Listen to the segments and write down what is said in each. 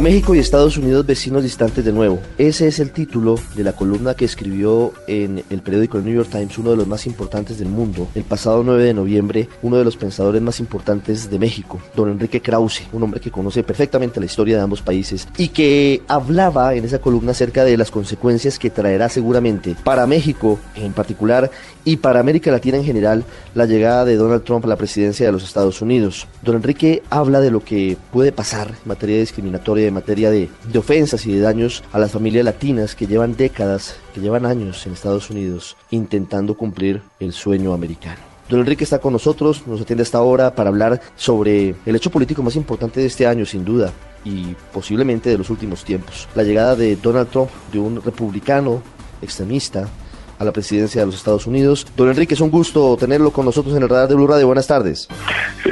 México y Estados Unidos vecinos distantes de nuevo. Ese es el título de la columna que escribió en el periódico New York Times, uno de los más importantes del mundo, el pasado 9 de noviembre, uno de los pensadores más importantes de México, don Enrique Krause, un hombre que conoce perfectamente la historia de ambos países y que hablaba en esa columna acerca de las consecuencias que traerá seguramente para México en particular y para América Latina en general la llegada de Donald Trump a la presidencia de los Estados Unidos. Don Enrique habla de lo que puede pasar en materia discriminatoria, en materia de, ofensas y de daños a las familias latinas que llevan décadas, que llevan años en Estados Unidos intentando cumplir el sueño americano. Don Enrique está con nosotros, nos atiende hasta ahora para hablar sobre el hecho político más importante de este año, sin duda, y posiblemente de los últimos tiempos. La llegada de Donald Trump, de un republicano extremista, a la presidencia de los Estados Unidos. Don Enrique, es un gusto tenerlo con nosotros en el radar de Blue Radio. Buenas tardes.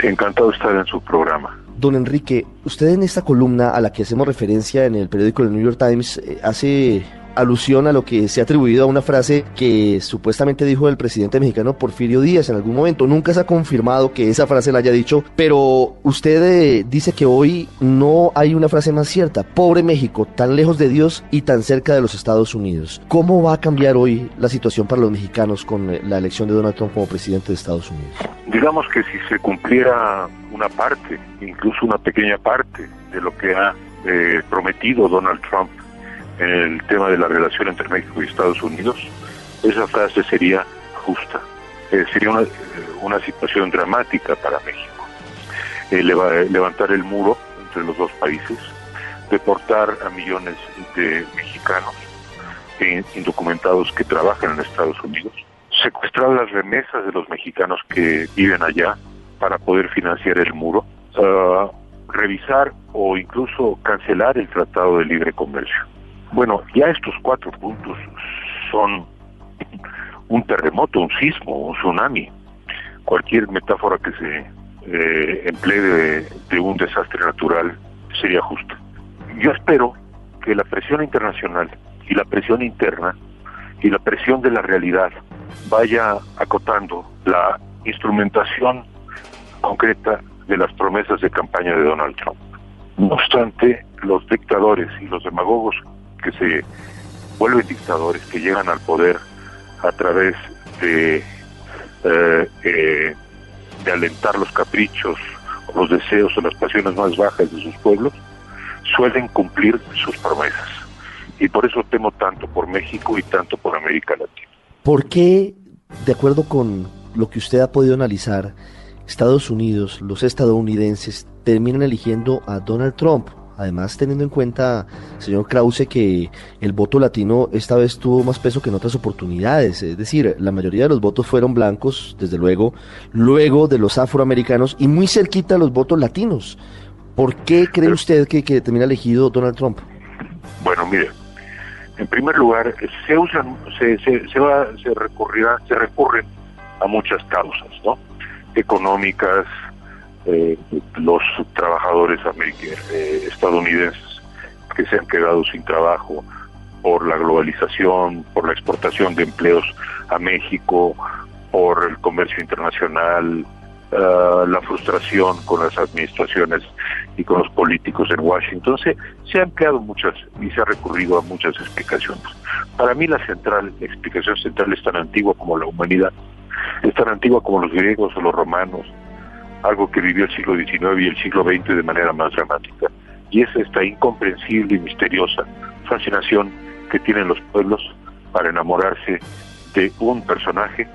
Encantado de estar en su programa. Don Enrique, usted en esta columna a la que hacemos referencia en el periódico The New York Times eh, hace alusión a lo que se ha atribuido a una frase que supuestamente dijo el presidente mexicano Porfirio Díaz en algún momento. Nunca se ha confirmado que esa frase la haya dicho, pero usted eh, dice que hoy no hay una frase más cierta. Pobre México, tan lejos de Dios y tan cerca de los Estados Unidos. ¿Cómo va a cambiar hoy la situación para los mexicanos con eh, la elección de Donald Trump como presidente de Estados Unidos? Digamos que si se cumpliera una parte, incluso una pequeña parte de lo que ha eh, prometido Donald Trump en el tema de la relación entre México y Estados Unidos, esa frase sería justa. Sería una, una, situación dramática para México. Eh, levantar el muro entre los dos países, deportar a millones de mexicanos indocumentados que trabajan en Estados Unidos, secuestrar las remesas de los mexicanos que viven allá para poder financiar el muro, uh, revisar o incluso cancelar el Tratado de Libre Comercio. Bueno, ya estos cuatro puntos son un terremoto, un sismo, un tsunami. Cualquier metáfora que se eh, emplee de, un desastre natural sería justa. Yo espero que la presión internacional y la presión interna y la presión de la realidad vaya acotando la instrumentación concreta de las promesas de campaña de Donald Trump. No obstante, los dictadores y los demagogos que se vuelven dictadores, que llegan al poder a través de, eh, eh, alentar los caprichos, los deseos o las pasiones más bajas de sus pueblos, suelen cumplir sus promesas. Y por eso temo tanto por México y tanto por América Latina. ¿Por qué, de acuerdo con lo que usted ha podido analizar, Estados Unidos, los estadounidenses, terminan eligiendo a Donald Trump? Además, teniendo en cuenta, señor Krause, que el voto latino esta vez tuvo más peso que en otras oportunidades. Es decir, la mayoría de los votos fueron blancos, desde luego, luego de los afroamericanos y muy cerquita los votos latinos. ¿Por qué cree usted que, que termina elegido Donald Trump? Bueno, mire, en primer lugar, se usan, se, se, se, va, se recurrirá, se recurren a muchas causas, ¿no? Económicas, eh, los trabajadores eh, estadounidenses que se han quedado sin trabajo por la globalización, por la exportación de empleos a México, por el comercio internacional, ah, la frustración con las administraciones y con los políticos en Washington. Se, se han creado muchas y se ha recurrido a muchas explicaciones. Para mí la central, la explicación central es tan antigua como la humanidad, es tan antigua como los griegos o los romanos, algo que vivió el siglo XIX y el siglo XX de manera más dramática. Y es esta incomprensible y misteriosa fascinación que tienen los pueblos para enamorarse de un personaje,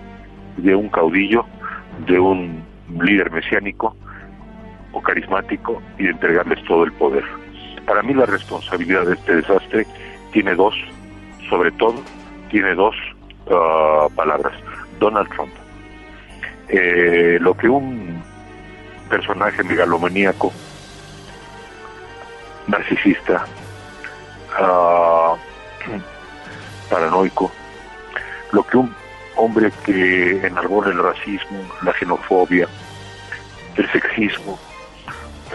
de un caudillo, de un líder mesiánico o carismático y de entregarles todo el poder. Para mí la responsabilidad de este desastre tiene dos, sobre todo, tiene dos ah, palabras. Donald Trump. Eh, lo que un personaje megalomaníaco, narcisista, uh, paranoico, lo que un hombre que enarbola el racismo, la xenofobia, el sexismo,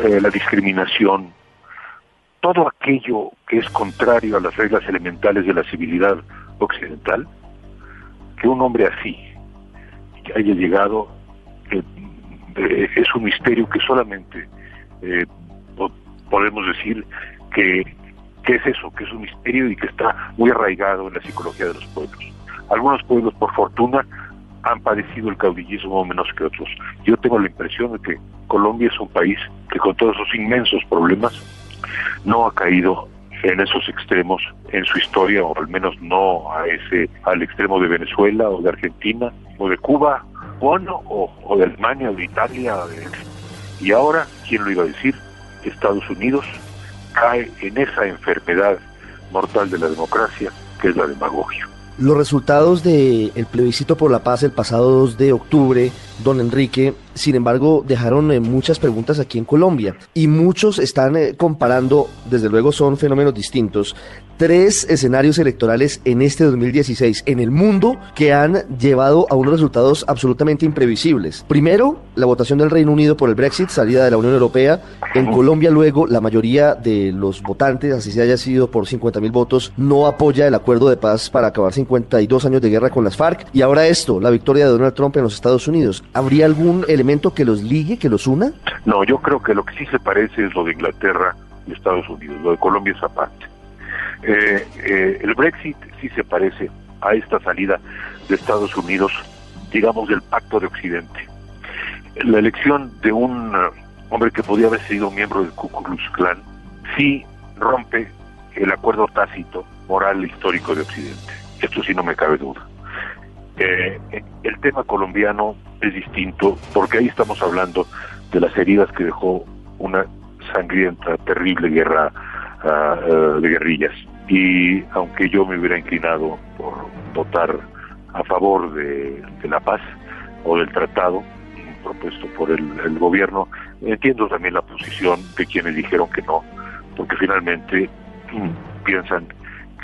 eh, la discriminación, todo aquello que es contrario a las reglas elementales de la civilidad occidental, que un hombre así haya llegado eh, es un misterio que solamente eh, podemos decir que, es eso, que es un misterio y que está muy arraigado en la psicología de los pueblos. Algunos pueblos, por fortuna, han padecido el caudillismo menos que otros. Yo tengo la impresión de que Colombia es un país que con todos esos inmensos problemas no ha caído en esos extremos en su historia, o al menos no a ese, al extremo de Venezuela o de Argentina o de Cuba, bueno, o, o de Alemania o de Italia. y ahora, ¿quién lo iba a decir? Estados Unidos cae en esa enfermedad mortal de la democracia que es la demagogia. Los resultados del plebiscito por la paz el pasado 2 de octubre, don Enrique, sin embargo, dejaron eh, muchas preguntas aquí en Colombia y muchos están eh, comparando, desde luego son fenómenos distintos, tres escenarios electorales en este 2016 en el mundo que han llevado a unos resultados absolutamente imprevisibles. Primero, la votación del Reino Unido por el Brexit, salida de la Unión Europea. En Colombia luego la mayoría de los votantes, así se haya sido por 50 mil votos, no apoya el acuerdo de paz para acabar 52 años de guerra con las FARC. Y ahora esto, la victoria de Donald Trump en los Estados Unidos. ¿Habría algún elemento que los ligue, que los una? No, yo creo que lo que sí se parece es lo de Inglaterra y Estados Unidos. Lo de Colombia es aparte. Eh, eh, el Brexit sí se parece a esta salida de Estados Unidos, digamos, del pacto de Occidente. La elección de un uh, hombre que podía haber sido miembro del Ku Klux Klan sí rompe el acuerdo tácito moral histórico de Occidente. Esto sí no me cabe duda. Eh, el tema colombiano es distinto porque ahí estamos hablando de las heridas que dejó una sangrienta, terrible guerra uh, de guerrillas. Y aunque yo me hubiera inclinado por votar a favor de, la paz o del tratado propuesto por el, gobierno, entiendo también la posición de quienes dijeron que no, porque finalmente mm, piensan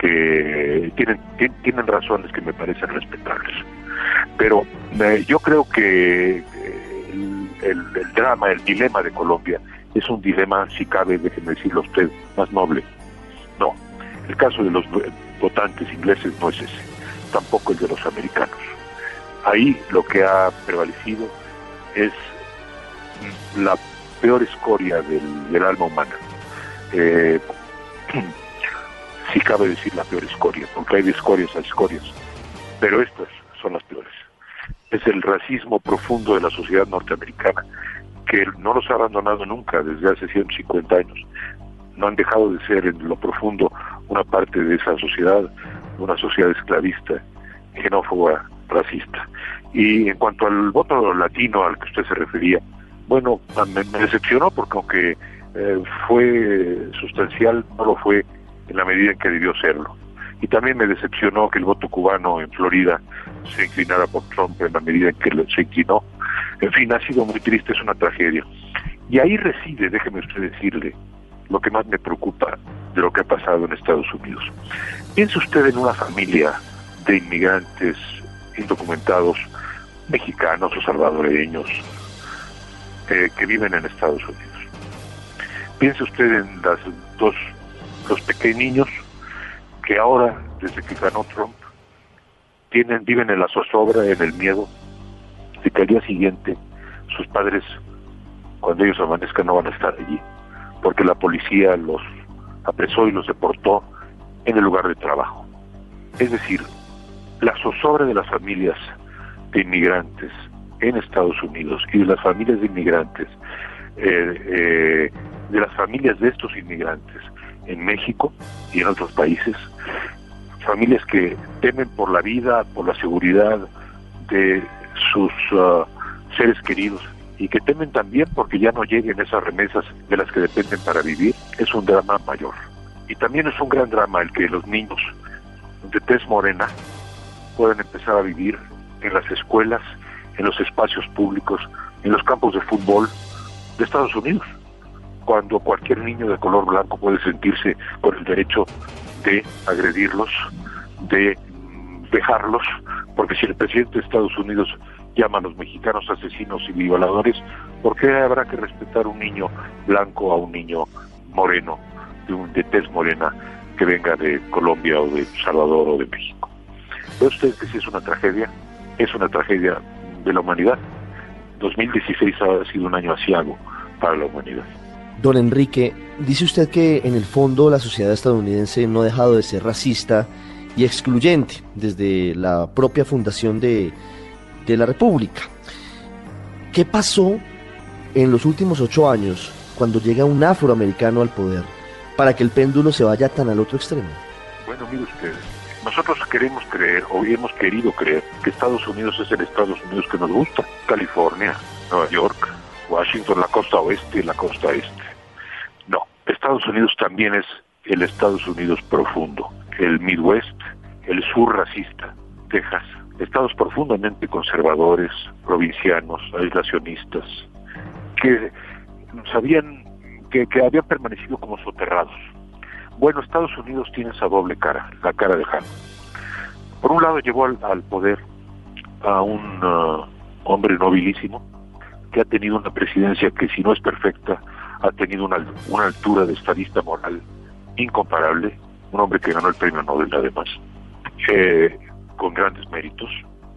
que tienen, tienen razones que me parecen respetables. Pero eh, yo creo que eh, el, el, drama, el dilema de Colombia es un dilema, si cabe, déjeme decirlo a usted, más noble. No, el caso de los votantes ingleses no es ese, tampoco el de los americanos. Ahí lo que ha prevalecido es la peor escoria del, alma humana. Eh, si cabe decir la peor escoria, porque hay de escorias a escorias, pero estas son las peores. Es el racismo profundo de la sociedad norteamericana, que no los ha abandonado nunca desde hace 150 años. No han dejado de ser en lo profundo una parte de esa sociedad, una sociedad esclavista, xenófoba, racista. Y en cuanto al voto latino al que usted se refería, bueno, me, decepcionó porque aunque eh, fue sustancial, no lo fue en la medida en que debió serlo. Y también me decepcionó que el voto cubano en Florida se inclinara por Trump en la medida en que se inclinó. En fin, ha sido muy triste, es una tragedia. Y ahí reside, déjeme usted decirle, lo que más me preocupa de lo que ha pasado en Estados Unidos. Piense usted en una familia de inmigrantes indocumentados, mexicanos o salvadoreños, eh, que viven en Estados Unidos. Piense usted en las dos, los pequeños que ahora, desde que ganó Trump, tienen, viven en la zozobra, en el miedo de que al día siguiente sus padres, cuando ellos amanezcan, no van a estar allí porque la policía los apresó y los deportó en el lugar de trabajo. Es decir, la zozobra de las familias de inmigrantes en Estados Unidos y de las familias de inmigrantes, eh, eh, de las familias de estos inmigrantes en México y en otros países, familias que temen por la vida, por la seguridad de sus uh, seres queridos y que temen también porque ya no lleguen esas remesas de las que dependen para vivir, es un drama mayor. Y también es un gran drama el que los niños de tez morena puedan empezar a vivir en las escuelas, en los espacios públicos, en los campos de fútbol de Estados Unidos, cuando cualquier niño de color blanco puede sentirse con el derecho de agredirlos, de dejarlos, porque si el presidente de Estados Unidos llama a los mexicanos asesinos y violadores, ¿por qué habrá que respetar un niño blanco a un niño moreno, de, un, de tez morena, que venga de Colombia o de Salvador o de México? ¿Ve usted que si es una tragedia? Es una tragedia de la humanidad. 2016 ha sido un año asiago para la humanidad. Don Enrique, dice usted que en el fondo la sociedad estadounidense no ha dejado de ser racista y excluyente desde la propia fundación de, la República. ¿Qué pasó en los últimos ocho años cuando llega un afroamericano al poder para que el péndulo se vaya tan al otro extremo? Bueno, mire usted, nosotros queremos creer, o hemos querido creer, que Estados Unidos es el Estados Unidos que nos gusta. California, Nueva York, Washington, la costa oeste y la costa este. Estados Unidos también es el Estados Unidos profundo, el Midwest, el sur racista, Texas, estados profundamente conservadores, provincianos, aislacionistas, que sabían que, habían permanecido como soterrados. Bueno, Estados Unidos tiene esa doble cara, la cara de Han. Por un lado llevó al, poder a un uh, hombre nobilísimo que ha tenido una presidencia que si no es perfecta, ha tenido una, una altura de estadista moral incomparable, un hombre que ganó el premio Nobel además, eh, con grandes méritos,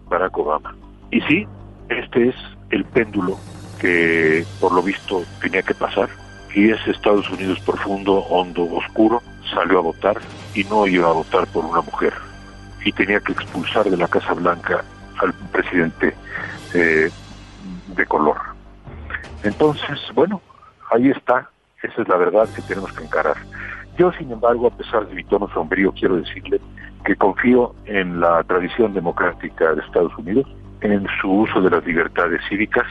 Barack Obama. Y sí, este es el péndulo que por lo visto tenía que pasar, y es Estados Unidos profundo, hondo, oscuro, salió a votar y no iba a votar por una mujer, y tenía que expulsar de la Casa Blanca al presidente eh, de color. Entonces, bueno, ahí está, esa es la verdad que tenemos que encarar. Yo, sin embargo, a pesar de mi tono sombrío, quiero decirle que confío en la tradición democrática de Estados Unidos, en su uso de las libertades cívicas.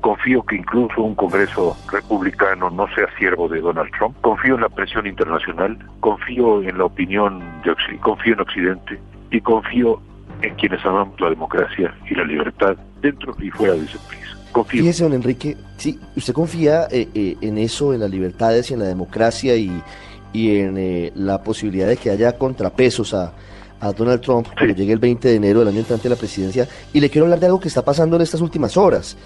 Confío que incluso un Congreso republicano no sea siervo de Donald Trump. Confío en la presión internacional, confío en la opinión de Occidente, confío en Occidente y confío en quienes amamos la democracia y la libertad dentro y fuera de ese país. Confío. Fíjese, don Enrique, sí, usted confía eh, eh, en eso, en las libertades y en la democracia y, y en eh, la posibilidad de que haya contrapesos a, a Donald Trump cuando llegue el 20 de enero del año entrante a la presidencia. Y le quiero hablar de algo que está pasando en estas últimas horas,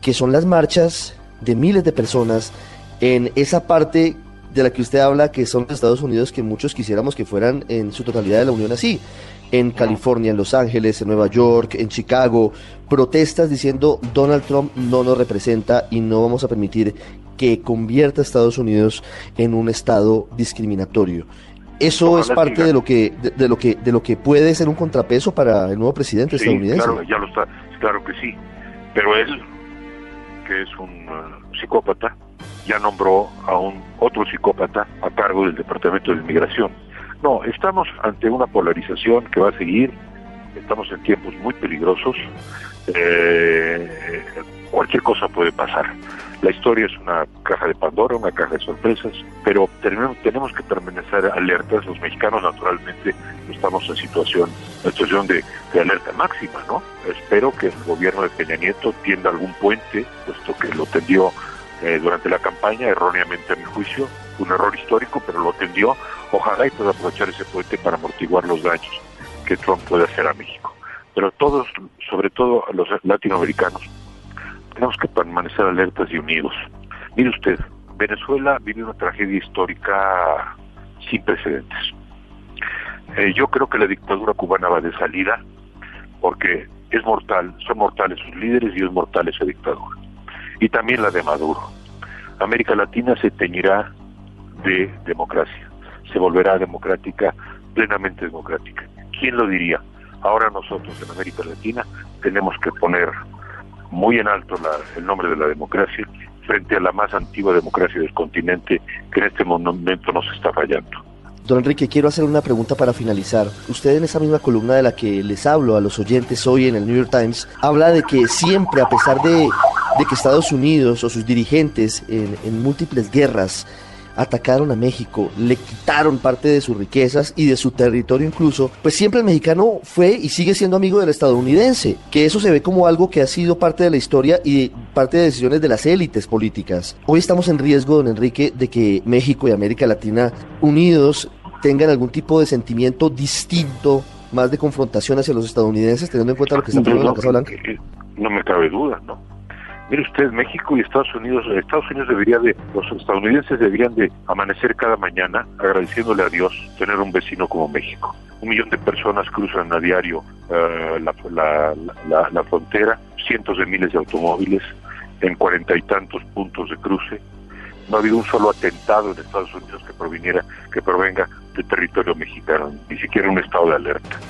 que son las marchas de miles de personas en esa parte de la que usted habla, que son los Estados Unidos, que muchos quisiéramos que fueran en su totalidad de la Unión así. En California, en Los Ángeles, en Nueva York, en Chicago, protestas diciendo Donald Trump no nos representa y no vamos a permitir que convierta a Estados Unidos en un estado discriminatorio. Eso es parte de lo que de, lo que de lo que puede ser un contrapeso para el nuevo presidente estadounidense. Claro, ya lo está, claro que sí. Pero él, que es un uh, psicópata, ya nombró a un otro psicópata a cargo del Departamento de Inmigración. No, estamos ante una polarización que va a seguir. Estamos en tiempos muy peligrosos. Eh, cualquier cosa puede pasar. La historia es una caja de Pandora, una caja de sorpresas, pero tenemos, que permanecer alertas. Los mexicanos, naturalmente, estamos en situación, en situación de, alerta máxima, ¿no? Espero que el gobierno de Peña Nieto tienda algún puente, puesto que lo tendió eh, durante la campaña, erróneamente a mi juicio, un error histórico, pero lo tendió. Ojalá y pueda aprovechar ese puente para amortiguar los daños que Trump puede hacer a México. Pero todos, sobre todo los latinoamericanos, tenemos que permanecer alertas y unidos. Mire usted, Venezuela vive una tragedia histórica sin precedentes. Eh, yo creo que la dictadura cubana va de salida porque es mortal, son mortales sus líderes y es mortal esa dictadura. Y también la de Maduro. América Latina se teñirá de democracia, se volverá democrática, plenamente democrática. ¿Quién lo diría? Ahora nosotros en América Latina tenemos que poner muy en alto el nombre de la democracia frente a la más antigua democracia del continente que en este momento nos está fallando. Don Enrique, quiero hacer una pregunta para finalizar. Usted en esa misma columna de la que les hablo a los oyentes hoy en el New York Times, habla de que siempre, a pesar de, de que Estados Unidos o sus dirigentes en, en múltiples guerras atacaron a México, le quitaron parte de sus riquezas y de su territorio incluso, pues siempre el mexicano fue y sigue siendo amigo del estadounidense, que eso se ve como algo que ha sido parte de la historia y parte de decisiones de las élites políticas. Hoy estamos en riesgo, don Enrique, de que México y América Latina unidos tengan algún tipo de sentimiento distinto, más de confrontación hacia los estadounidenses, teniendo en cuenta lo que está pasando en la Casa Blanca. No me cabe duda, ¿no? Mire usted, México y Estados Unidos, Estados Unidos debería de, los estadounidenses deberían de amanecer cada mañana agradeciéndole a Dios tener un vecino como México. Un millón de personas cruzan a diario eh, la, frontera, cientos de miles de automóviles en cuarenta y tantos puntos de cruce. no ha habido un solo atentado en Estados Unidos que proviniera, que provenga de territorio mexicano, ni siquiera un estado de alerta.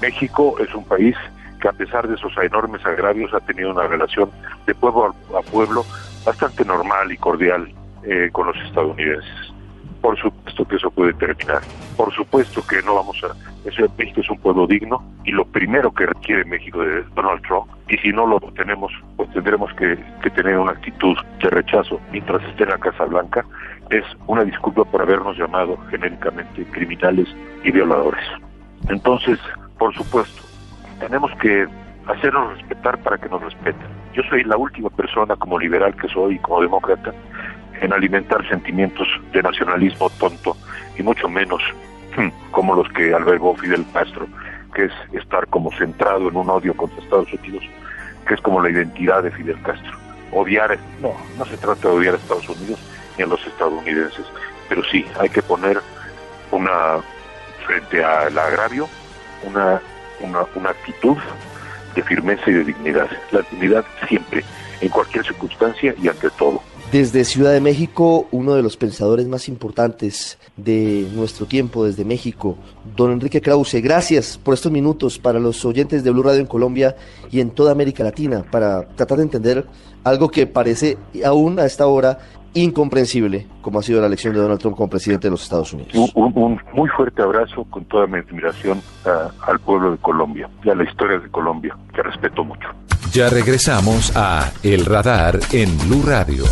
México es un país que a pesar de esos enormes agravios ha tenido una relación de pueblo a pueblo bastante normal y cordial eh, con los estadounidenses. Por supuesto que eso puede terminar. Por supuesto que no vamos a... Eso, México es un pueblo digno y lo primero que requiere México de Donald Trump, y si no lo tenemos, pues tendremos que, que tener una actitud de rechazo mientras esté en la Casa Blanca, es una disculpa por habernos llamado genéricamente criminales y violadores. Entonces, por supuesto, tenemos que hacernos respetar para que nos respeten. Yo soy la última persona como liberal que soy y como demócrata en alimentar sentimientos de nacionalismo tonto y mucho menos hmm, como los que albergó Fidel Castro, que es estar como centrado en un odio contra Estados Unidos, que es como la identidad de Fidel Castro. Odiar, no, no se trata de odiar a Estados Unidos ni a los estadounidenses, pero sí hay que poner una, frente al agravio, una, una, actitud de firmeza y de dignidad. La dignidad siempre, en cualquier circunstancia y ante todo. Desde Ciudad de México, uno de los pensadores más importantes de nuestro tiempo desde México, don Enrique Krause, gracias por estos minutos para los oyentes de Blue Radio en Colombia y en toda América Latina, para tratar de entender algo que parece aún a esta hora incomprensible, como ha sido la elección de Donald Trump como presidente de los Estados Unidos. Un, muy fuerte abrazo con toda mi admiración al pueblo de Colombia y a la historia de Colombia, que respeto mucho. Ya regresamos a El Radar en Blue Radio.